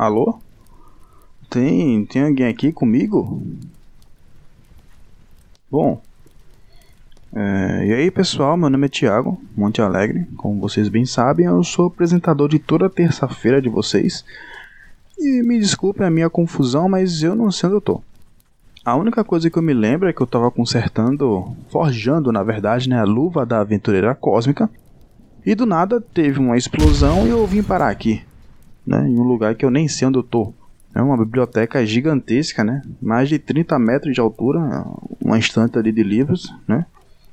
Alô? Tem, tem alguém aqui comigo? Bom, é, e aí pessoal, meu nome é Thiago Monte Alegre. Como vocês bem sabem, eu sou apresentador de toda terça-feira de vocês. E me desculpem a minha confusão, mas eu não sei onde eu tô. A única coisa que eu me lembro é que eu tava consertando, forjando na verdade, né, a luva da aventureira cósmica. E do nada teve uma explosão e eu vim parar aqui, né, em um lugar que eu nem sei onde eu tô. É uma biblioteca gigantesca, né? Mais de 30 metros de altura, uma estante ali de livros, né?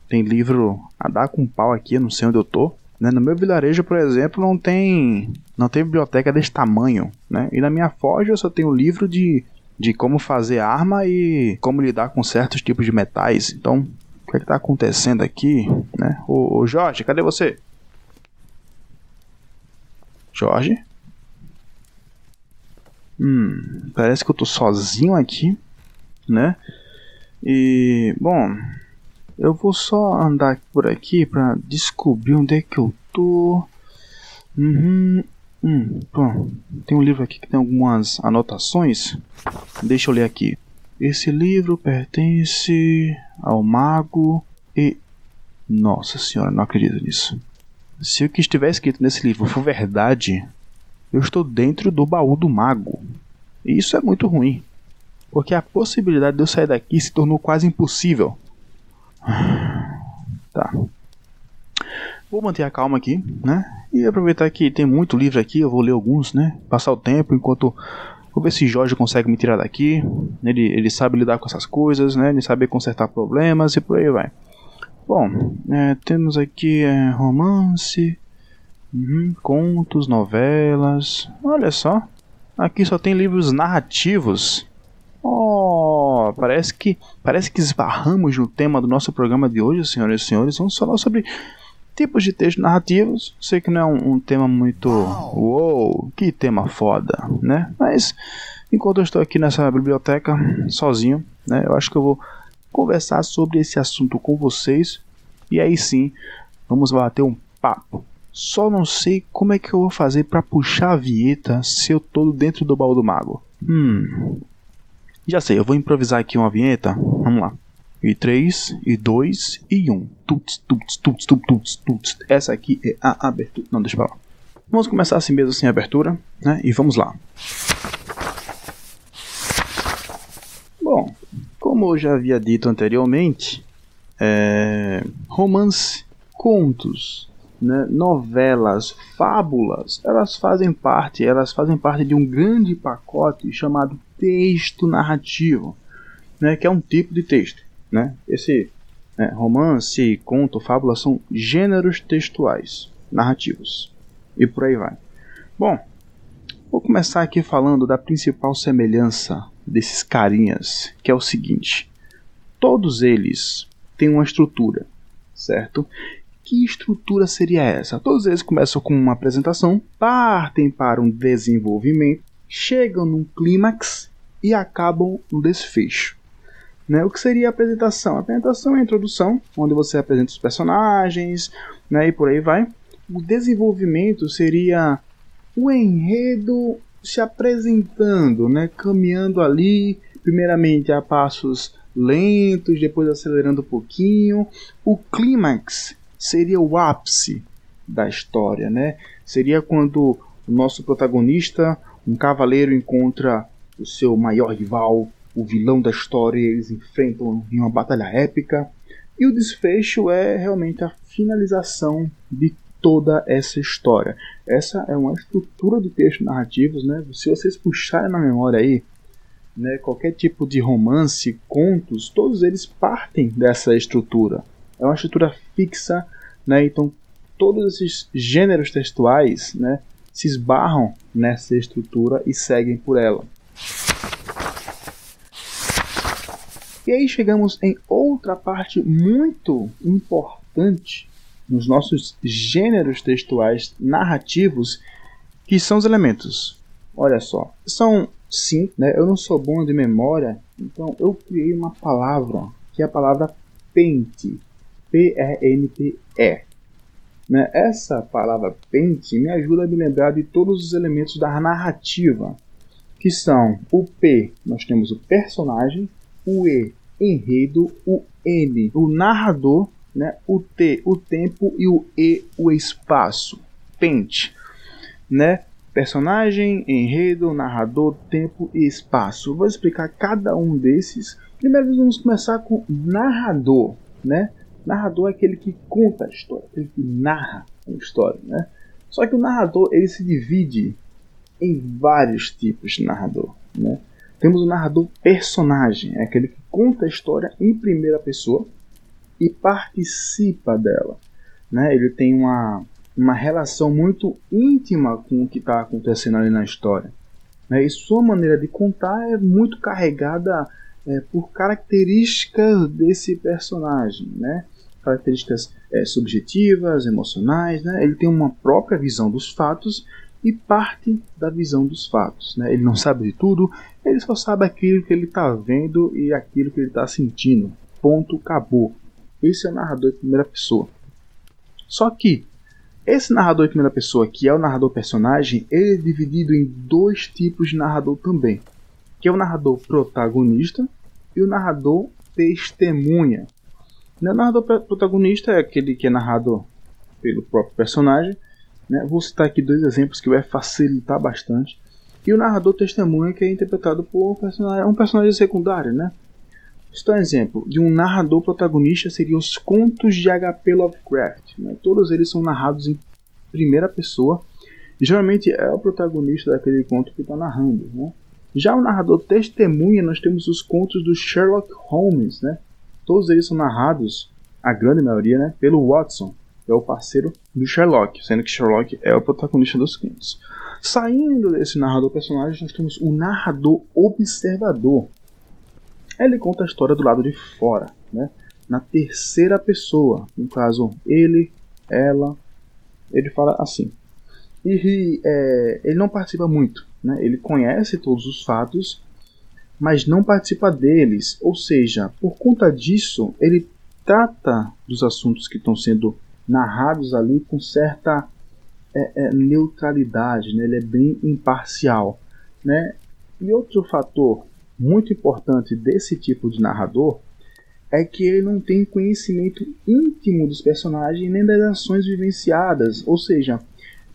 Tem livro a dar com pau aqui, não sei onde eu tô. Né? No meu vilarejo, por exemplo, não tem não tem biblioteca desse tamanho, né? E na minha forja eu só tenho livro de, de como fazer arma e como lidar com certos tipos de metais. Então, o que é que tá acontecendo aqui, né? Ô, ô Jorge, cadê você? Jorge? Hum, parece que eu tô sozinho aqui, né? E, bom, eu vou só andar por aqui para descobrir onde é que eu tô. Uhum. Hum, bom, tem um livro aqui que tem algumas anotações. Deixa eu ler aqui. Esse livro pertence ao mago e. Nossa senhora, não acredito nisso. Se o que estiver escrito nesse livro for verdade, eu estou dentro do baú do mago. E isso é muito ruim, porque a possibilidade de eu sair daqui se tornou quase impossível. Tá. Vou manter a calma aqui, né? E aproveitar que tem muito livro aqui, eu vou ler alguns, né? Passar o tempo enquanto. Vou ver se Jorge consegue me tirar daqui. Ele, ele sabe lidar com essas coisas, né? Ele sabe consertar problemas e por aí vai. Bom, é, temos aqui é, romance, uhum, contos, novelas. Olha só. Aqui só tem livros narrativos. Oh, parece que parece que esbarramos no tema do nosso programa de hoje, senhoras e senhores. Vamos falar sobre tipos de textos narrativos. Sei que não é um, um tema muito uou, que tema foda, né? Mas enquanto eu estou aqui nessa biblioteca sozinho, né? Eu acho que eu vou conversar sobre esse assunto com vocês e aí sim vamos bater um papo. Só não sei como é que eu vou fazer para puxar a vinheta se eu tô dentro do baú do mago. Hum, já sei, eu vou improvisar aqui uma vinheta. Vamos lá. E 3, e 2, e 1. Tuts, tuts, tuts, tuts, tuts, tuts. Essa aqui é a abertura. Não, deixa pra lá. Vamos começar assim mesmo, sem abertura, né? E vamos lá. Bom, como eu já havia dito anteriormente, é... romance, contos, né, novelas, fábulas, elas fazem parte, elas fazem parte de um grande pacote chamado texto narrativo, né, que é um tipo de texto, né? Esse né, romance, conto, fábula são gêneros textuais, narrativos e por aí vai. Bom, vou começar aqui falando da principal semelhança desses carinhas, que é o seguinte: todos eles têm uma estrutura, certo? Que estrutura seria essa? Todos eles começam com uma apresentação, partem para um desenvolvimento, chegam num clímax e acabam no desfecho. Né? O que seria a apresentação? A apresentação é a introdução, onde você apresenta os personagens né? e por aí vai. O desenvolvimento seria o enredo se apresentando, né? caminhando ali, primeiramente a passos lentos, depois acelerando um pouquinho. O clímax seria o ápice da história, né? Seria quando o nosso protagonista, um cavaleiro, encontra o seu maior rival, o vilão da história, e eles enfrentam em uma batalha épica. E o desfecho é realmente a finalização de toda essa história. Essa é uma estrutura de textos narrativos, né? Se vocês puxarem na memória aí, né, qualquer tipo de romance, contos, todos eles partem dessa estrutura. É uma estrutura fixa, né? Então todos esses gêneros textuais, né, se esbarram nessa estrutura e seguem por ela. E aí chegamos em outra parte muito importante nos nossos gêneros textuais narrativos, que são os elementos. Olha só, são sim, né? Eu não sou bom de memória, então eu criei uma palavra que é a palavra pente. P-E-N-T-E. Né? Essa palavra pente me ajuda a me lembrar de todos os elementos da narrativa. que são o P, nós temos o personagem, o E, enredo, o N, o narrador, né? o T, o tempo e o E, o espaço. Pente, né? Personagem, enredo, narrador, tempo e espaço. vou explicar cada um desses. Primeiro vamos começar com narrador, né? Narrador é aquele que conta a história, aquele que narra a história, né? Só que o narrador ele se divide em vários tipos de narrador, né? Temos o narrador personagem, é aquele que conta a história em primeira pessoa e participa dela, né? Ele tem uma uma relação muito íntima com o que está acontecendo ali na história. Né? E sua maneira de contar é muito carregada é, por características desse personagem, né? Características é, subjetivas, emocionais. Né? Ele tem uma própria visão dos fatos e parte da visão dos fatos. Né? Ele não sabe de tudo, ele só sabe aquilo que ele está vendo e aquilo que ele está sentindo. Ponto, acabou. Esse é o narrador de primeira pessoa. Só que esse narrador em primeira pessoa, que é o narrador personagem, ele é dividido em dois tipos de narrador também, que é o narrador protagonista e o narrador testemunha. O narrador protagonista é aquele que é narrado pelo próprio personagem. Né? Vou citar aqui dois exemplos que vai facilitar bastante. E o narrador testemunha que é interpretado por um personagem, um personagem secundário, né? Este é um exemplo de um narrador protagonista seriam os contos de H.P. Lovecraft. Né? Todos eles são narrados em primeira pessoa. E geralmente é o protagonista daquele conto que está narrando. Né? Já o narrador testemunha, nós temos os contos do Sherlock Holmes. Né? Todos eles são narrados, a grande maioria, né, pelo Watson, que é o parceiro do Sherlock, sendo que Sherlock é o protagonista dos contos. Saindo desse narrador personagem, nós temos o narrador observador. Ele conta a história do lado de fora, né? na terceira pessoa. No caso, ele, ela. Ele fala assim. E é, ele não participa muito. Né? Ele conhece todos os fatos, mas não participa deles. Ou seja, por conta disso, ele trata dos assuntos que estão sendo narrados ali com certa é, é, neutralidade. Né? Ele é bem imparcial. Né? E outro fator muito importante desse tipo de narrador é que ele não tem conhecimento íntimo dos personagens nem das ações vivenciadas, ou seja,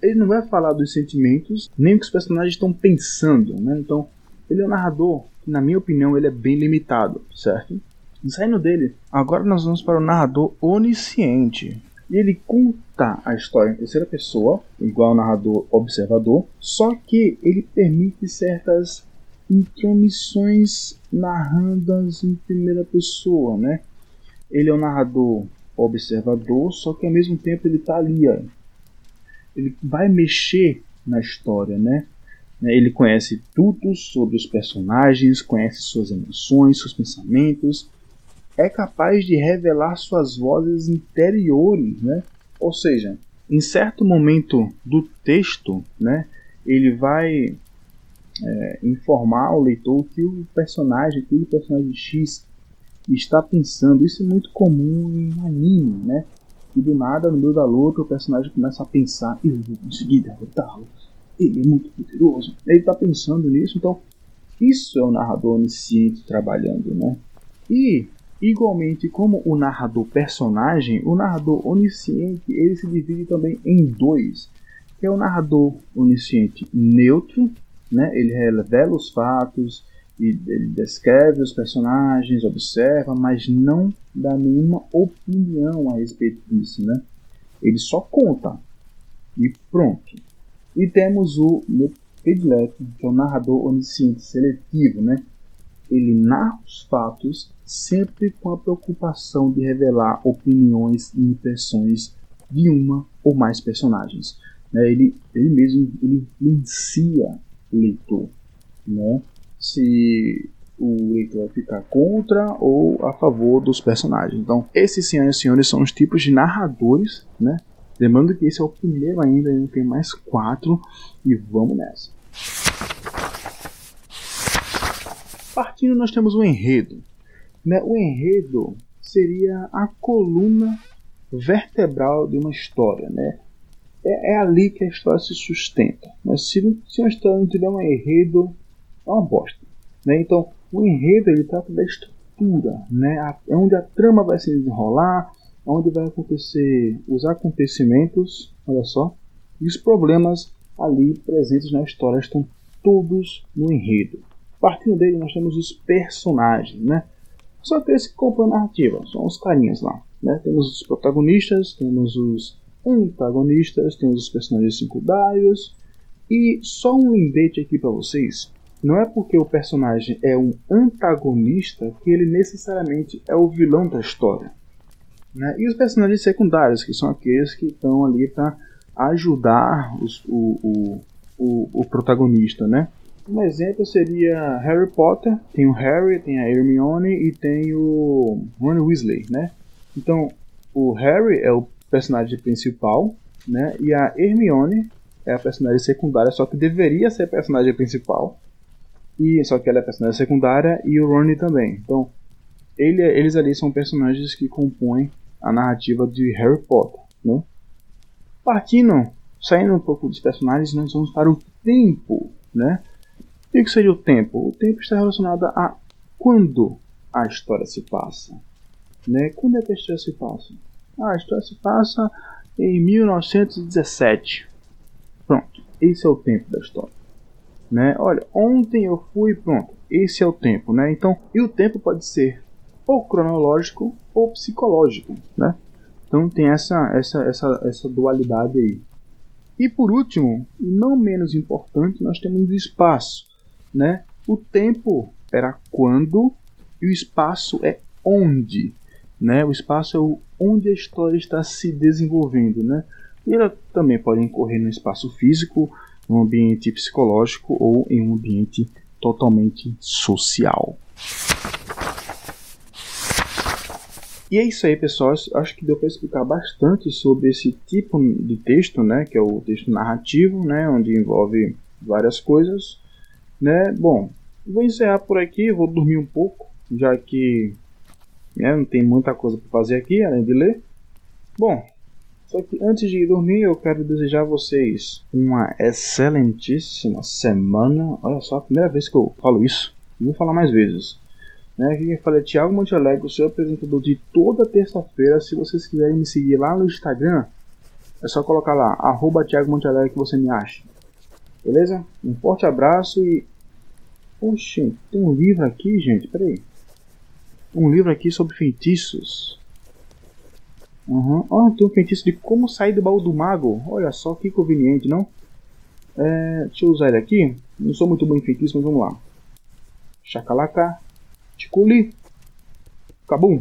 ele não vai falar dos sentimentos nem o que os personagens estão pensando, né? Então, ele é um narrador na minha opinião, ele é bem limitado, certo? Saindo dele, agora nós vamos para o narrador onisciente. Ele conta a história em terceira pessoa, igual ao narrador observador, só que ele permite certas intromissões narradas em primeira pessoa, né? Ele é um narrador observador, só que ao mesmo tempo ele está ali, ó. ele vai mexer na história, né? Ele conhece tudo sobre os personagens, conhece suas emoções, seus pensamentos, é capaz de revelar suas vozes interiores, né? Ou seja, em certo momento do texto, né, ele vai é, informar o leitor que o personagem, que o personagem X está pensando. Isso é muito comum em anime, né? E do nada, no meio da luta, o personagem começa a pensar, eu vou conseguir derrotá-lo, ele é muito poderoso. Ele está pensando nisso, então isso é o narrador onisciente trabalhando, né? E, igualmente, como o narrador personagem, o narrador onisciente ele se divide também em dois, que é o narrador onisciente neutro né? Ele revela os fatos, e ele descreve os personagens, observa, mas não dá nenhuma opinião a respeito disso, né? Ele só conta e pronto. E temos o meu predileto, que é o narrador onisciente seletivo, né? Ele narra os fatos sempre com a preocupação de revelar opiniões e impressões de uma ou mais personagens. Né? Ele, ele mesmo ele influencia leitor, né? Se o leitor ficar contra ou a favor dos personagens. Então, esses senhoras e senhores são os tipos de narradores, né? Lembrando que esse é o primeiro ainda, ainda tem mais quatro e vamos nessa. Partindo, nós temos o enredo. Né? O enredo seria a coluna vertebral de uma história, né? é, é, ali que a história se sustenta. Mas se, se uma história não tiver um enredo, é uma bosta. Né? Então, o enredo ele trata da estrutura, né? é onde a trama vai se desenrolar, onde vai acontecer os acontecimentos, olha só, e os problemas ali presentes na história estão todos no enredo. Partindo dele, nós temos os personagens, né? Só que esse compõe narrativa, são os carinhas lá. Né? Temos os protagonistas, temos os antagonistas, temos os personagens secundários. E só um lembrete aqui para vocês: não é porque o personagem é um antagonista que ele necessariamente é o vilão da história. Né? E os personagens secundários, que são aqueles que estão ali para ajudar os, o, o, o, o, protagonista, né? Um exemplo seria Harry Potter, tem o Harry, tem a Hermione e tem o Ron Weasley, né? Então, o Harry é o personagem principal, né? E a Hermione é a personagem secundária, só que deveria ser a personagem principal. E só que ela é a personagem secundária e o Ron também. Então, ele, eles ali são personagens que compõem a narrativa de Harry Potter, né? Partindo, saindo um pouco dos personagens, nós vamos para o tempo, né? E o que seria o tempo? O tempo está relacionado a quando a história se passa, né? Quando é que a história se passa? Ah, a história se passa em 1917. Pronto, esse é o tempo da história. Né? Olha, ontem eu fui, pronto, esse é o tempo, né? Então, e o tempo pode ser ou cronológico ou psicológico, né? Então tem essa, essa, essa, essa dualidade aí. E por último, e não menos importante, nós temos o espaço, né? O tempo era quando e o espaço é onde, né? O espaço é o onde a história está se desenvolvendo, né? E ela também pode ocorrer no espaço físico, num ambiente psicológico ou em um ambiente totalmente social. E é isso aí, pessoal. Acho que deu para explicar bastante sobre esse tipo de texto, né, que é o texto narrativo, né, onde envolve várias coisas, né? Bom, vou encerrar por aqui, vou dormir um pouco, já que né, não tem muita coisa para fazer aqui além de ler. Bom, só que antes de ir dormir, eu quero desejar a vocês uma excelentíssima semana. Olha só, a primeira vez que eu falo isso. Vou falar mais vezes. Né? Aqui quem fala é Thiago Montealegre, o seu apresentador de toda terça-feira. Se vocês quiserem me seguir lá no Instagram, é só colocar lá, arroba Thiago Montealegre que você me acha. Beleza? Um forte abraço e. Oxi, tem um livro aqui, gente. Peraí. Um livro aqui sobre feitiços. Uhum. Oh, tem um feitiço de como sair do baú do mago. Olha só que conveniente, não? É, deixa eu usar ele aqui. Não sou muito bom em feitiço, mas vamos lá. Chacalaca. Ticuli. Cabum.